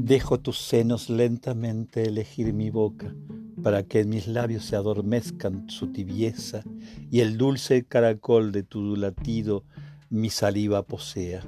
Dejo tus senos lentamente elegir mi boca, para que en mis labios se adormezcan su tibieza y el dulce caracol de tu latido mi saliva posea.